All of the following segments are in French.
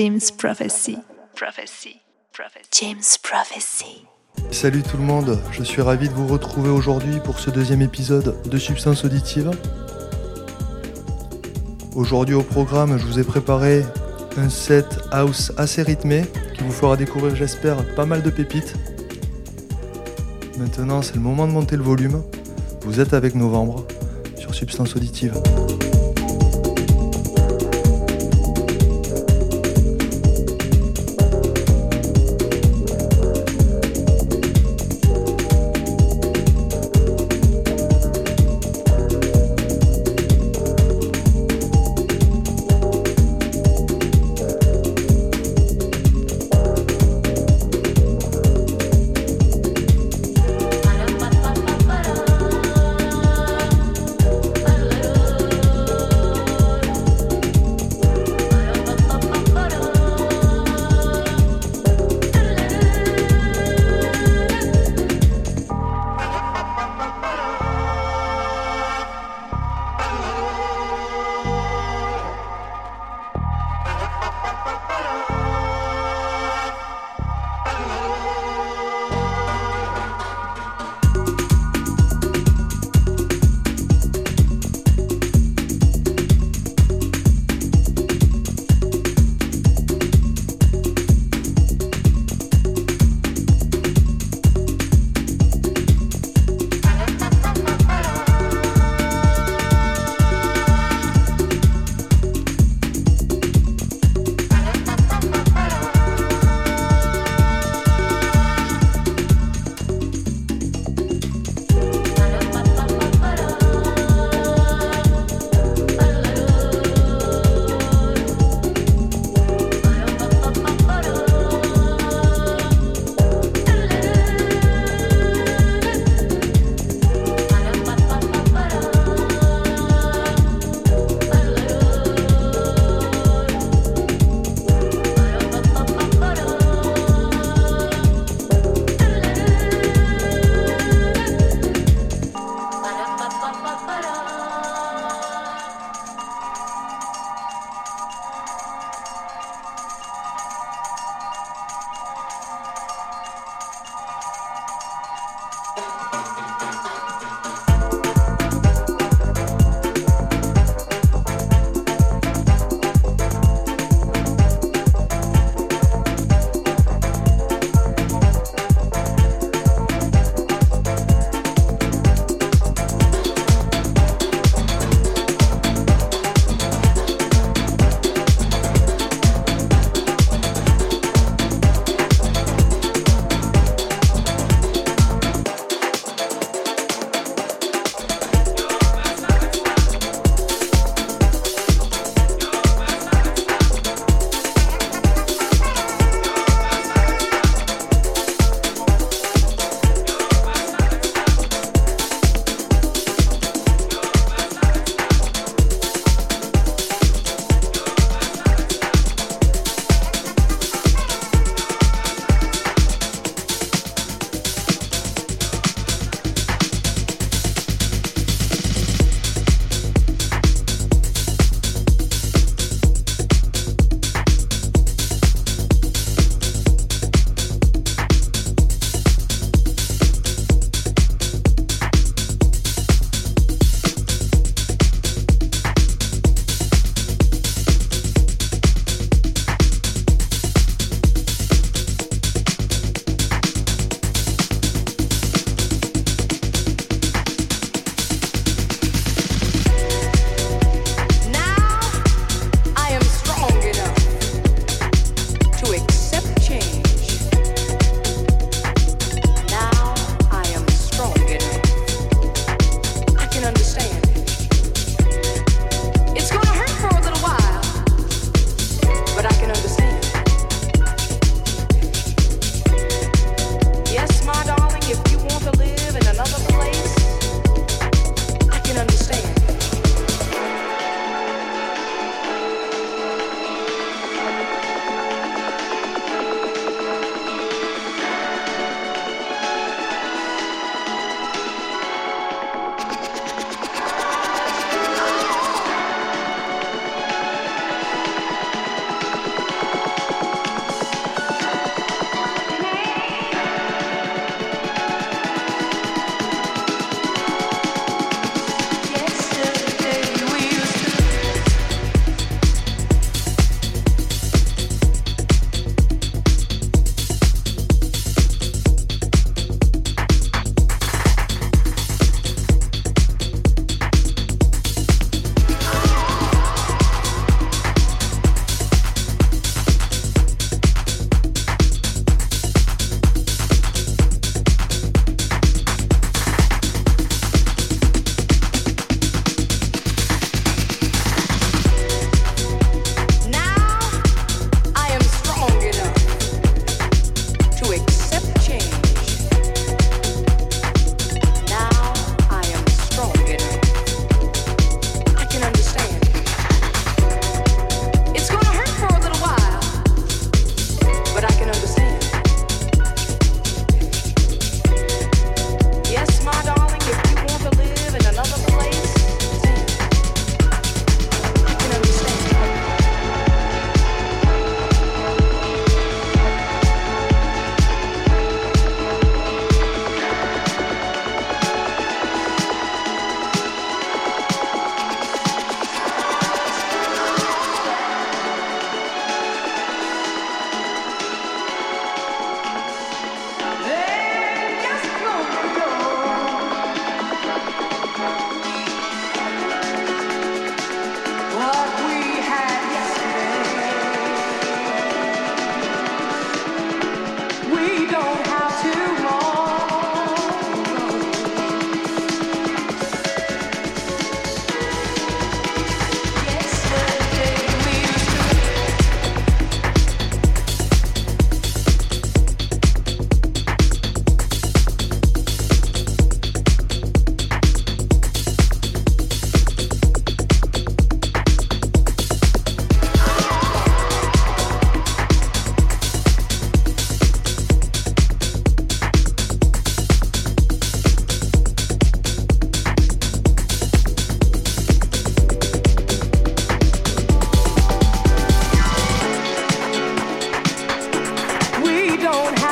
James Prophecy. Prophecy. James Prophecy. Salut tout le monde, je suis ravi de vous retrouver aujourd'hui pour ce deuxième épisode de Substance Auditive. Aujourd'hui au programme, je vous ai préparé un set house assez rythmé qui vous fera découvrir, j'espère, pas mal de pépites. Maintenant, c'est le moment de monter le volume. Vous êtes avec Novembre sur Substance Auditive.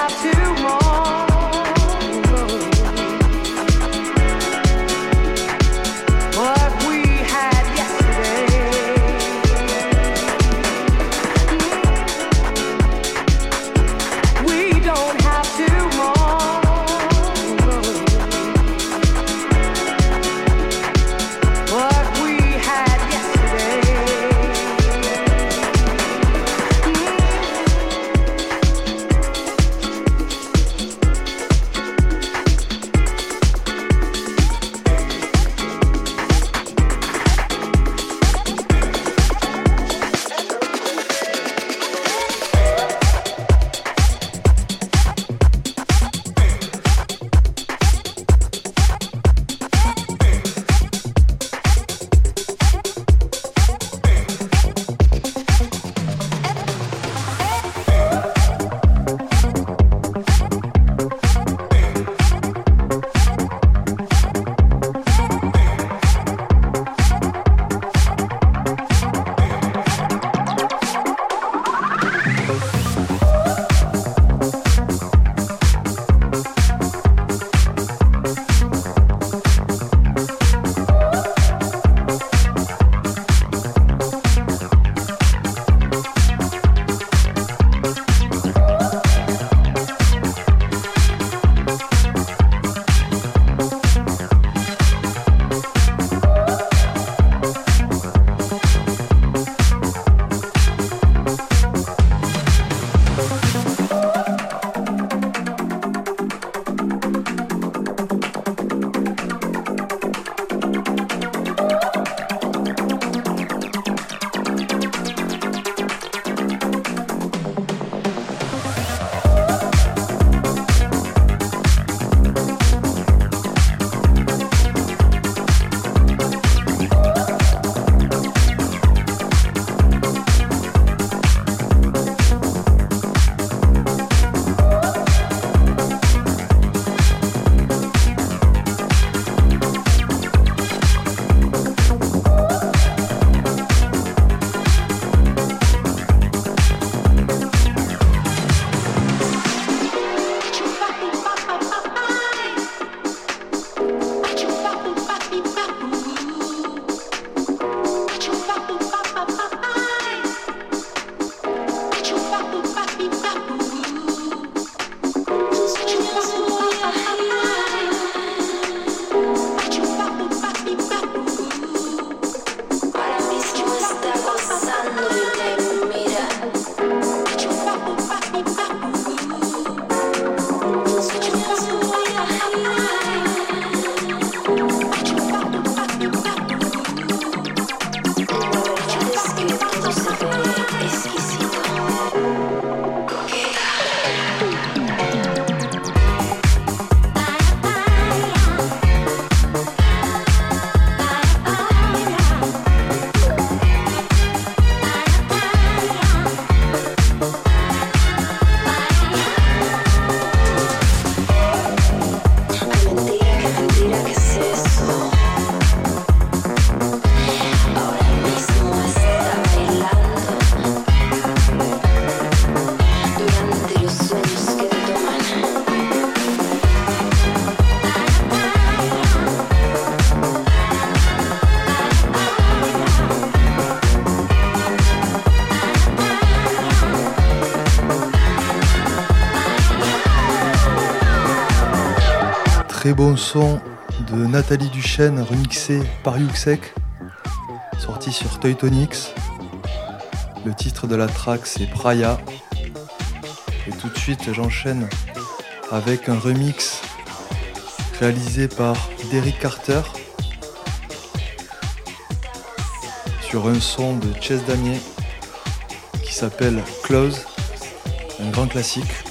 have to bon son de Nathalie Duchesne remixé par Yuxek, sorti sur Teutonix. Le titre de la track c'est Praya. Et tout de suite j'enchaîne avec un remix réalisé par Derek Carter sur un son de Chess Damier qui s'appelle Close, un grand classique.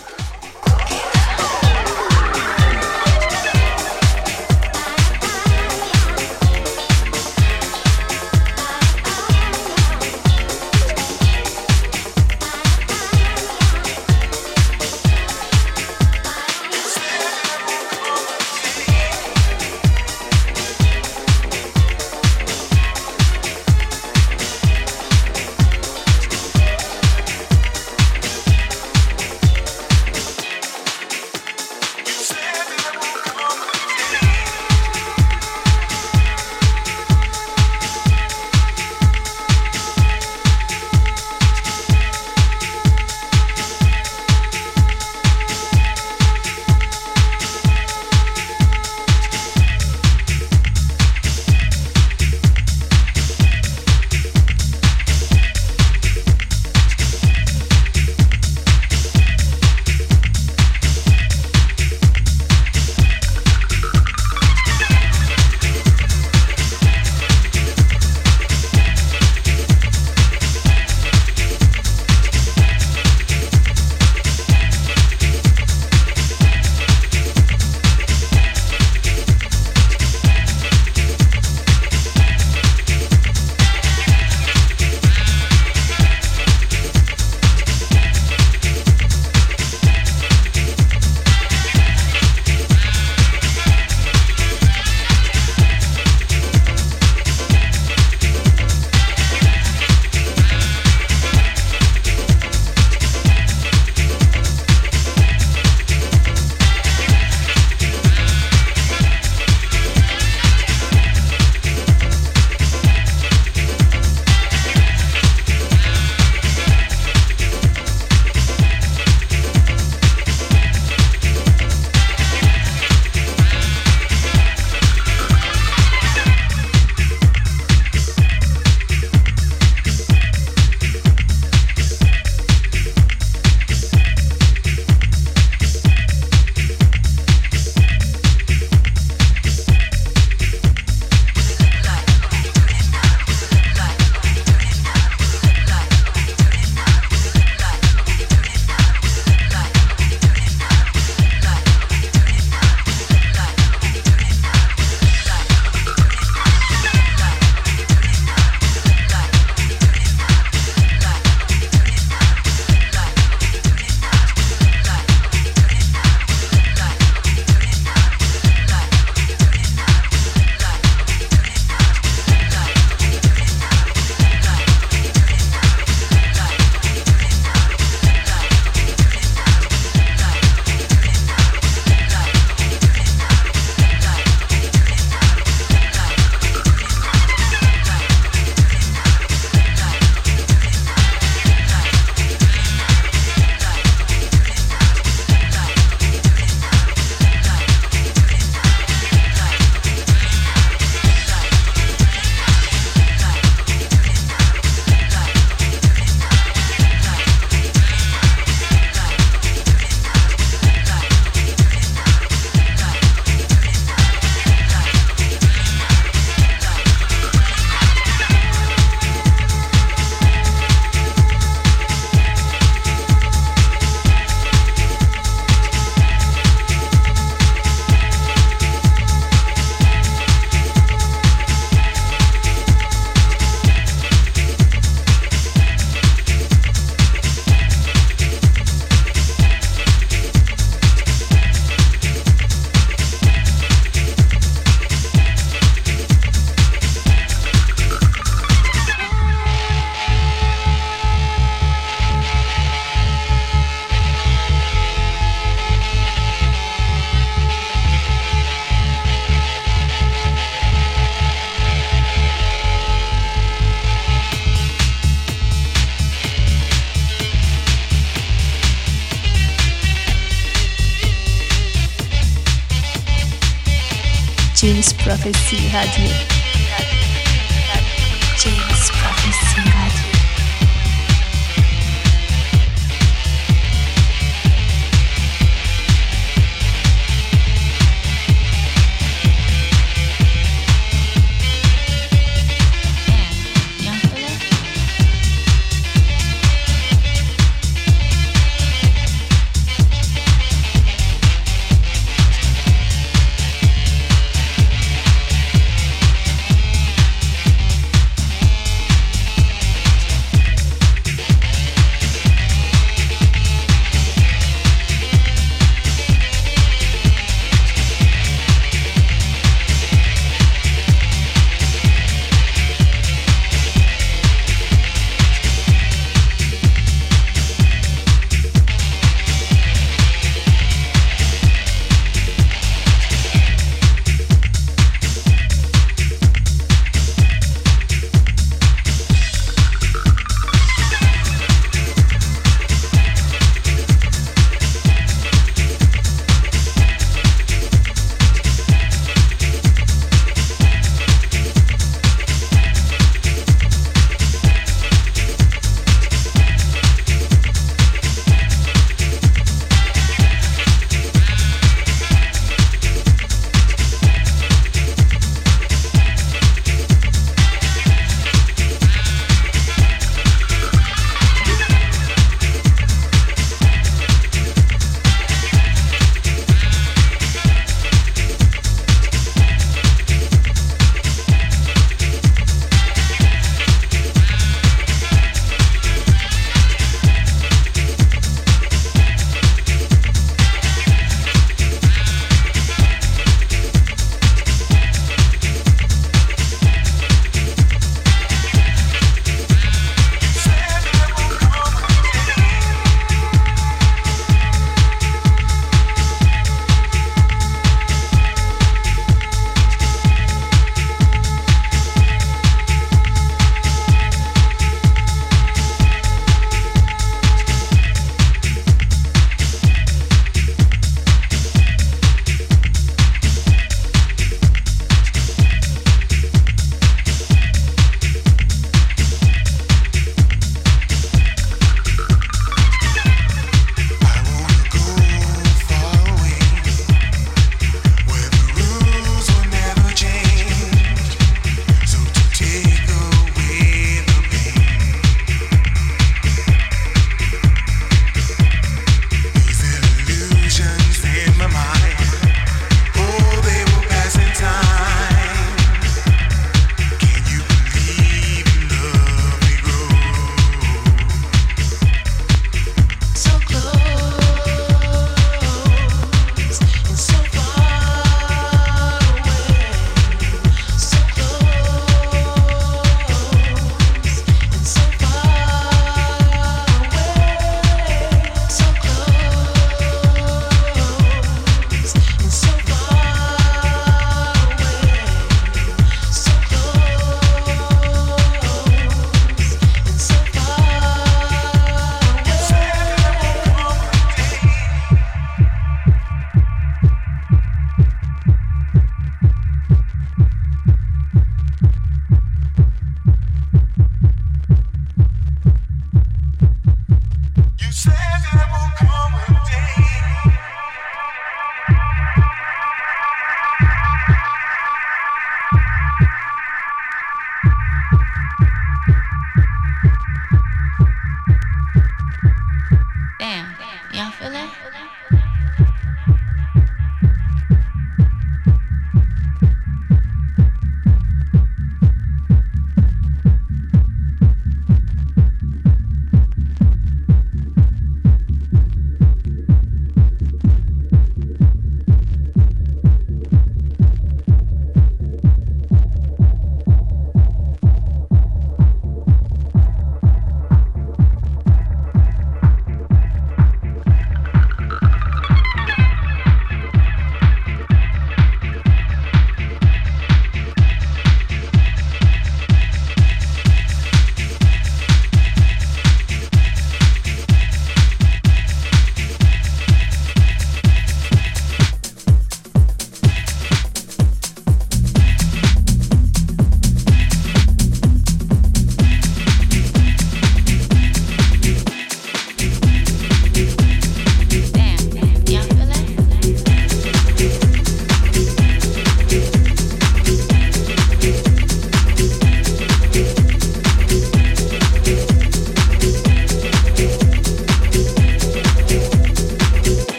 Prophecy Radio.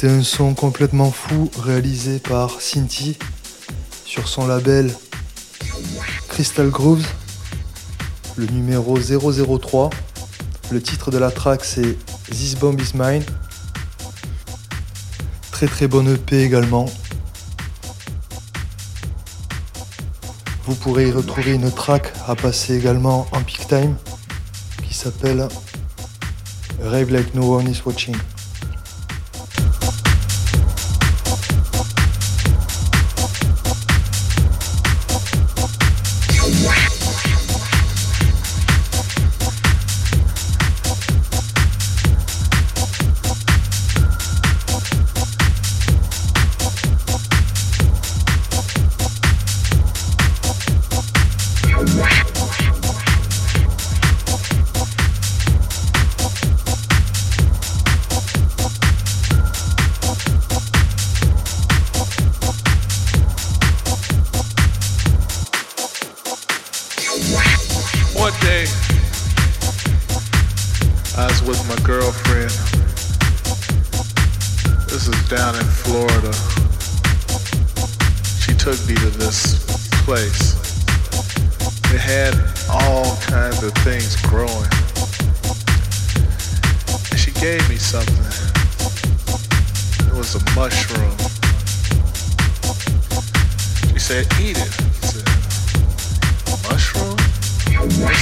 C'était un son complètement fou réalisé par Cinti sur son label Crystal Grooves, le numéro 003. Le titre de la track c'est This Bomb Is Mine. Très très bonne EP également. Vous pourrez y retrouver une track à passer également en peak time qui s'appelle Rave Like No One Is Watching.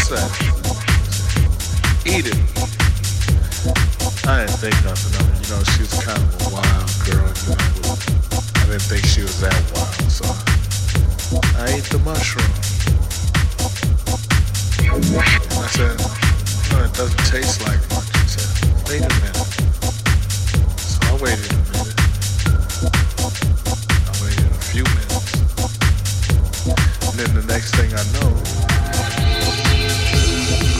sack. Eat it. I didn't think nothing of it. You know, she was kind of a wild girl. You know, I didn't think she was that wild, so I ate the mushroom. And I said, no, it doesn't taste like much. She said, wait a minute. So I waited a minute. I waited a few minutes. And then the next thing I know,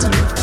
destiny.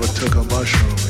Never took a mushroom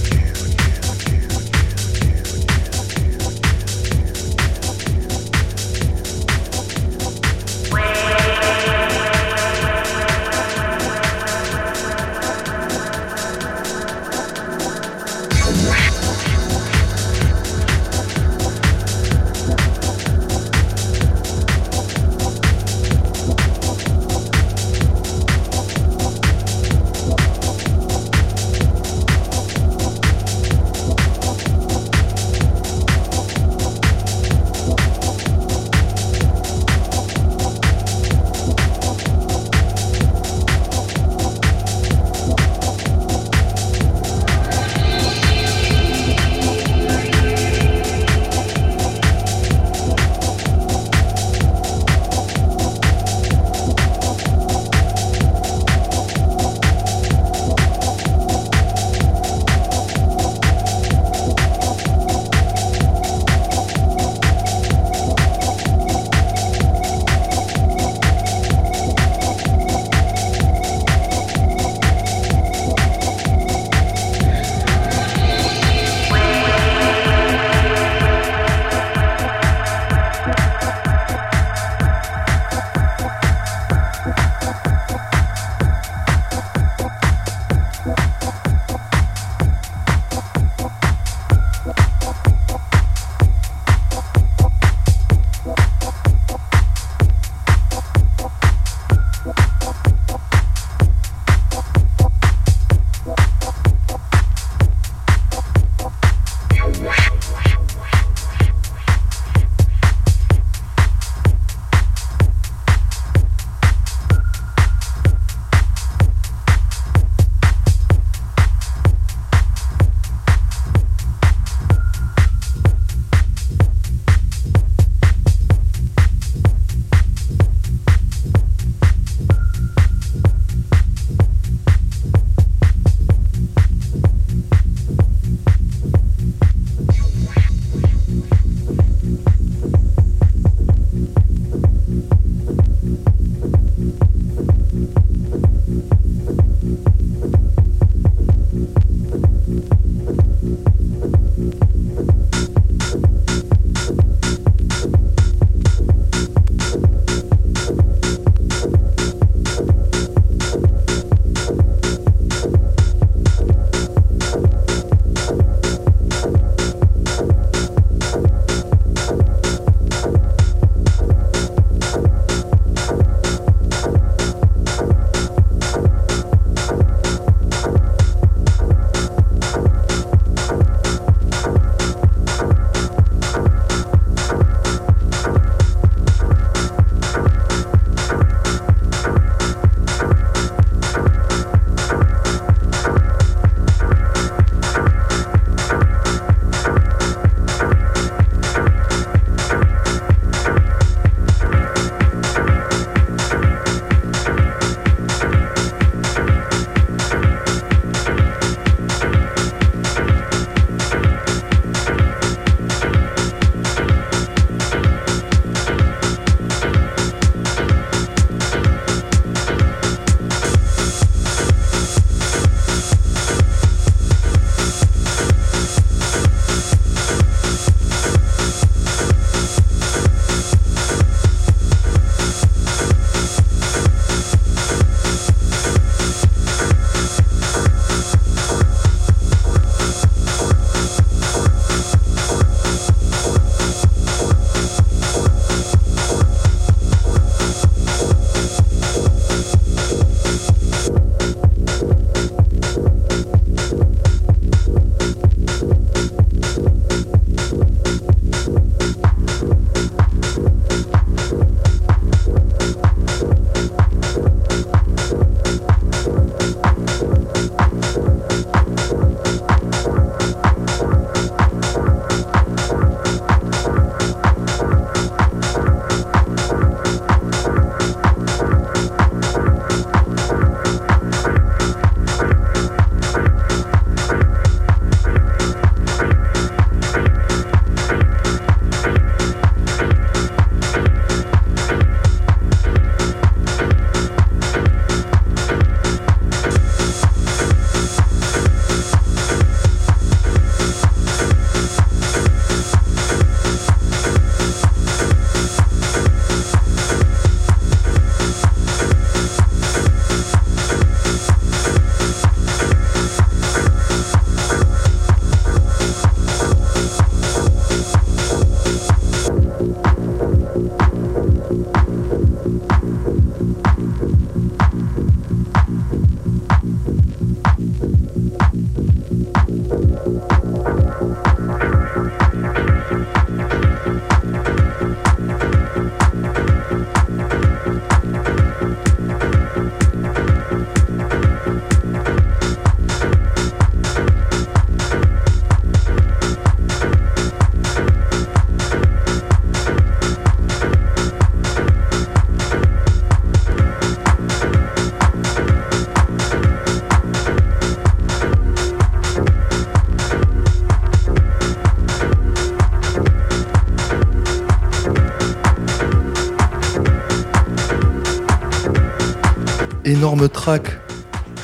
énorme track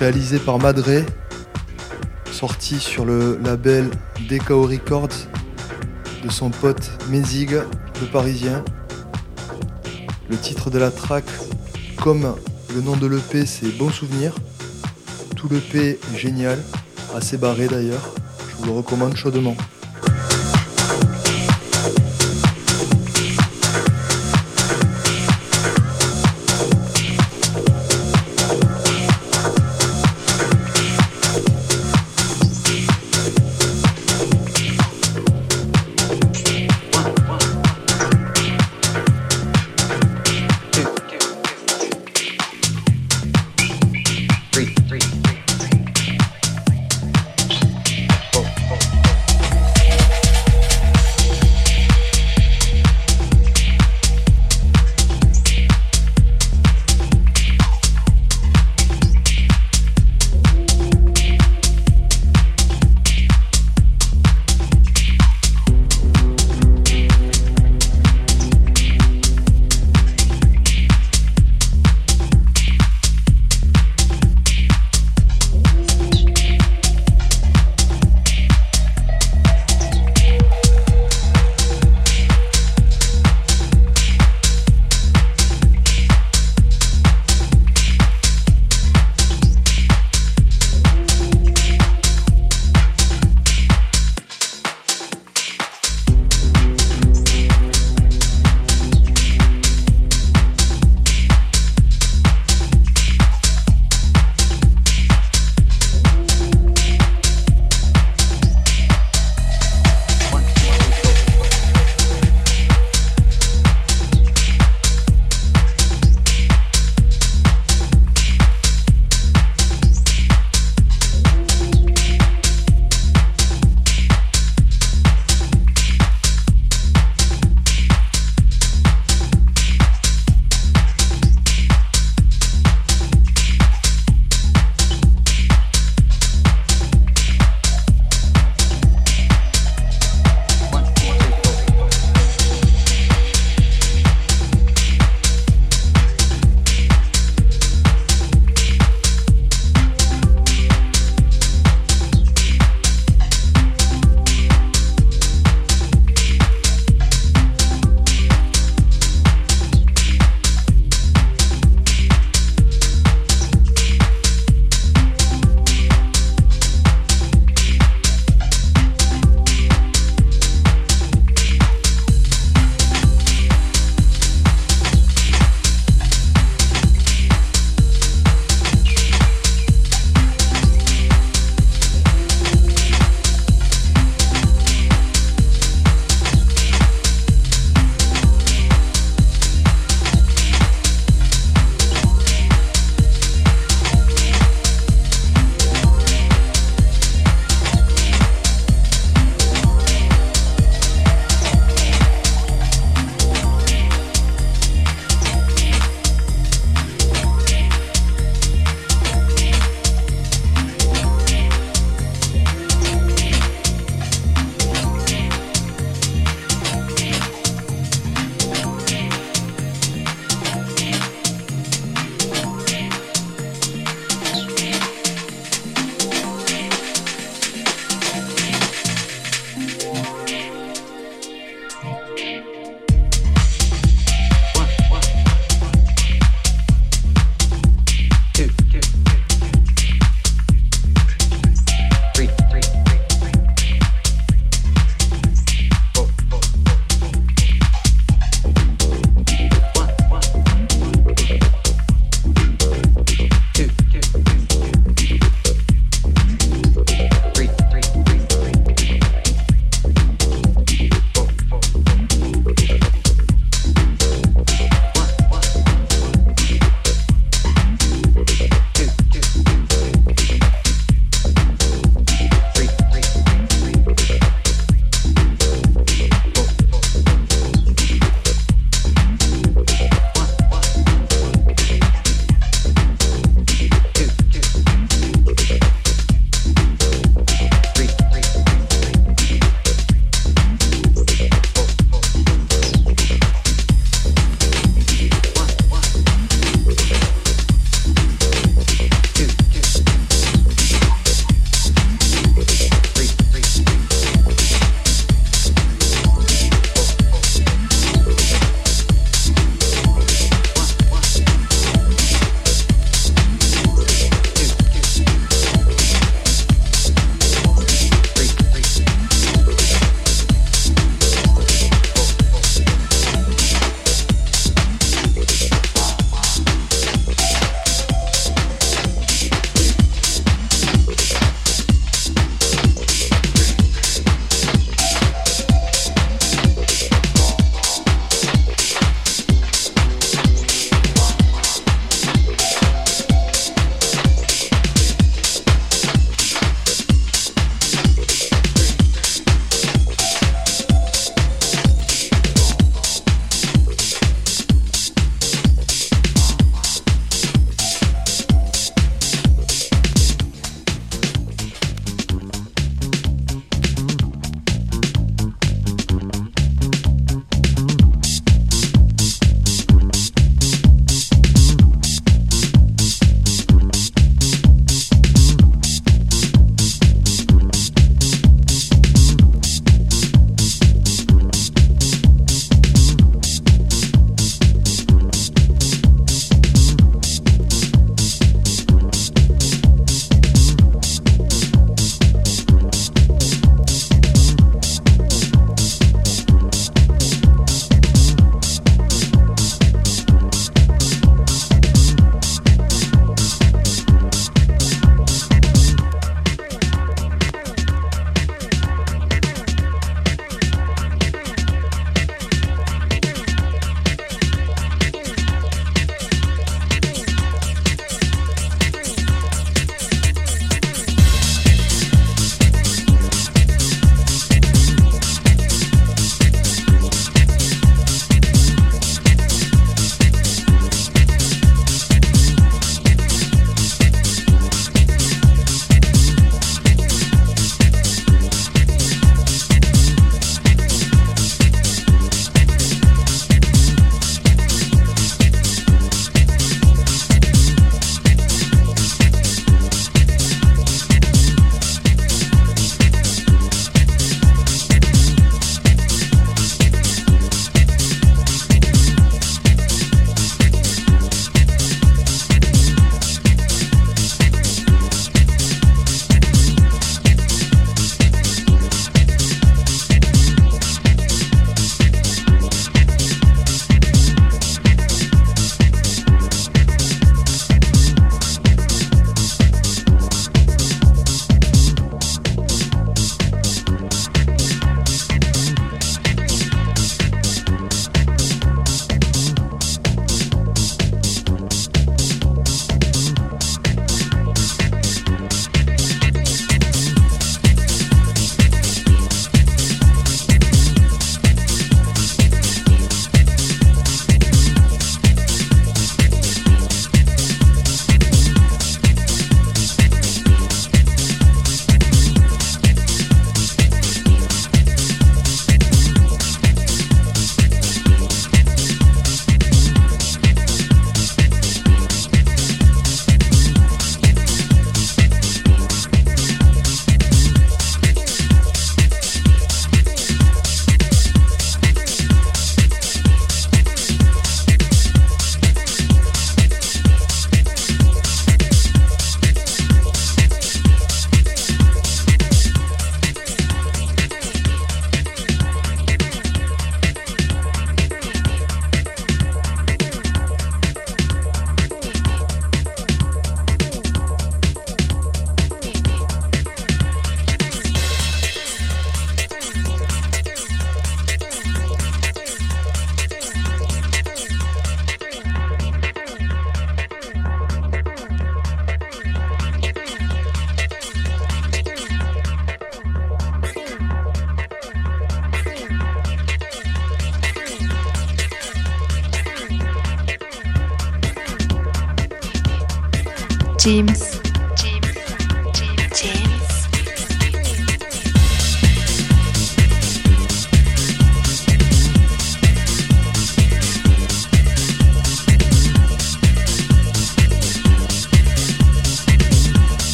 réalisé par Madre, sorti sur le label DKO Records de son pote Mézig, le parisien. Le titre de la track, comme le nom de l'EP, c'est Bon Souvenir. Tout l'EP est génial, assez barré d'ailleurs. Je vous le recommande chaudement.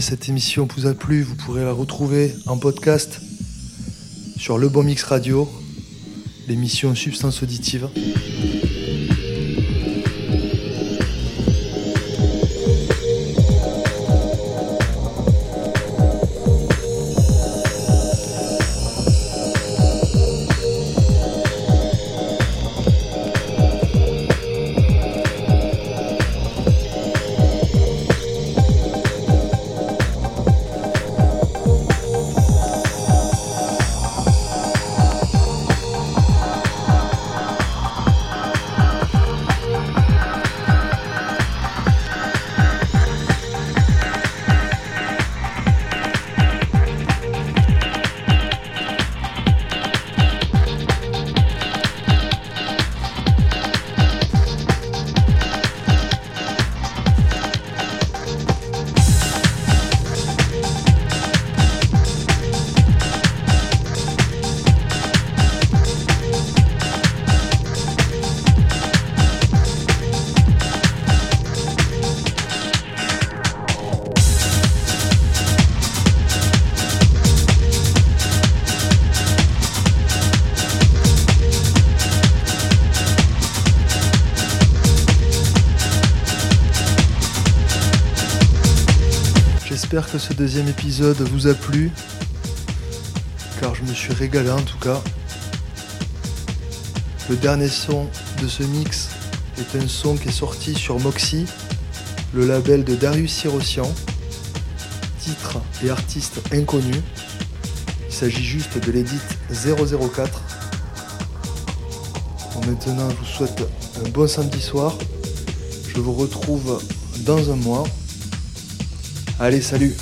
Cette émission vous a plu, vous pourrez la retrouver en podcast sur Le Bon Mix Radio, l'émission Substance Auditive. Deuxième épisode vous a plu, car je me suis régalé en tout cas. Le dernier son de ce mix est un son qui est sorti sur Moxie, le label de Darius Sirosian, titre et artiste inconnu. Il s'agit juste de l'édite 004. maintenant, je vous souhaite un bon samedi soir. Je vous retrouve dans un mois. Allez, salut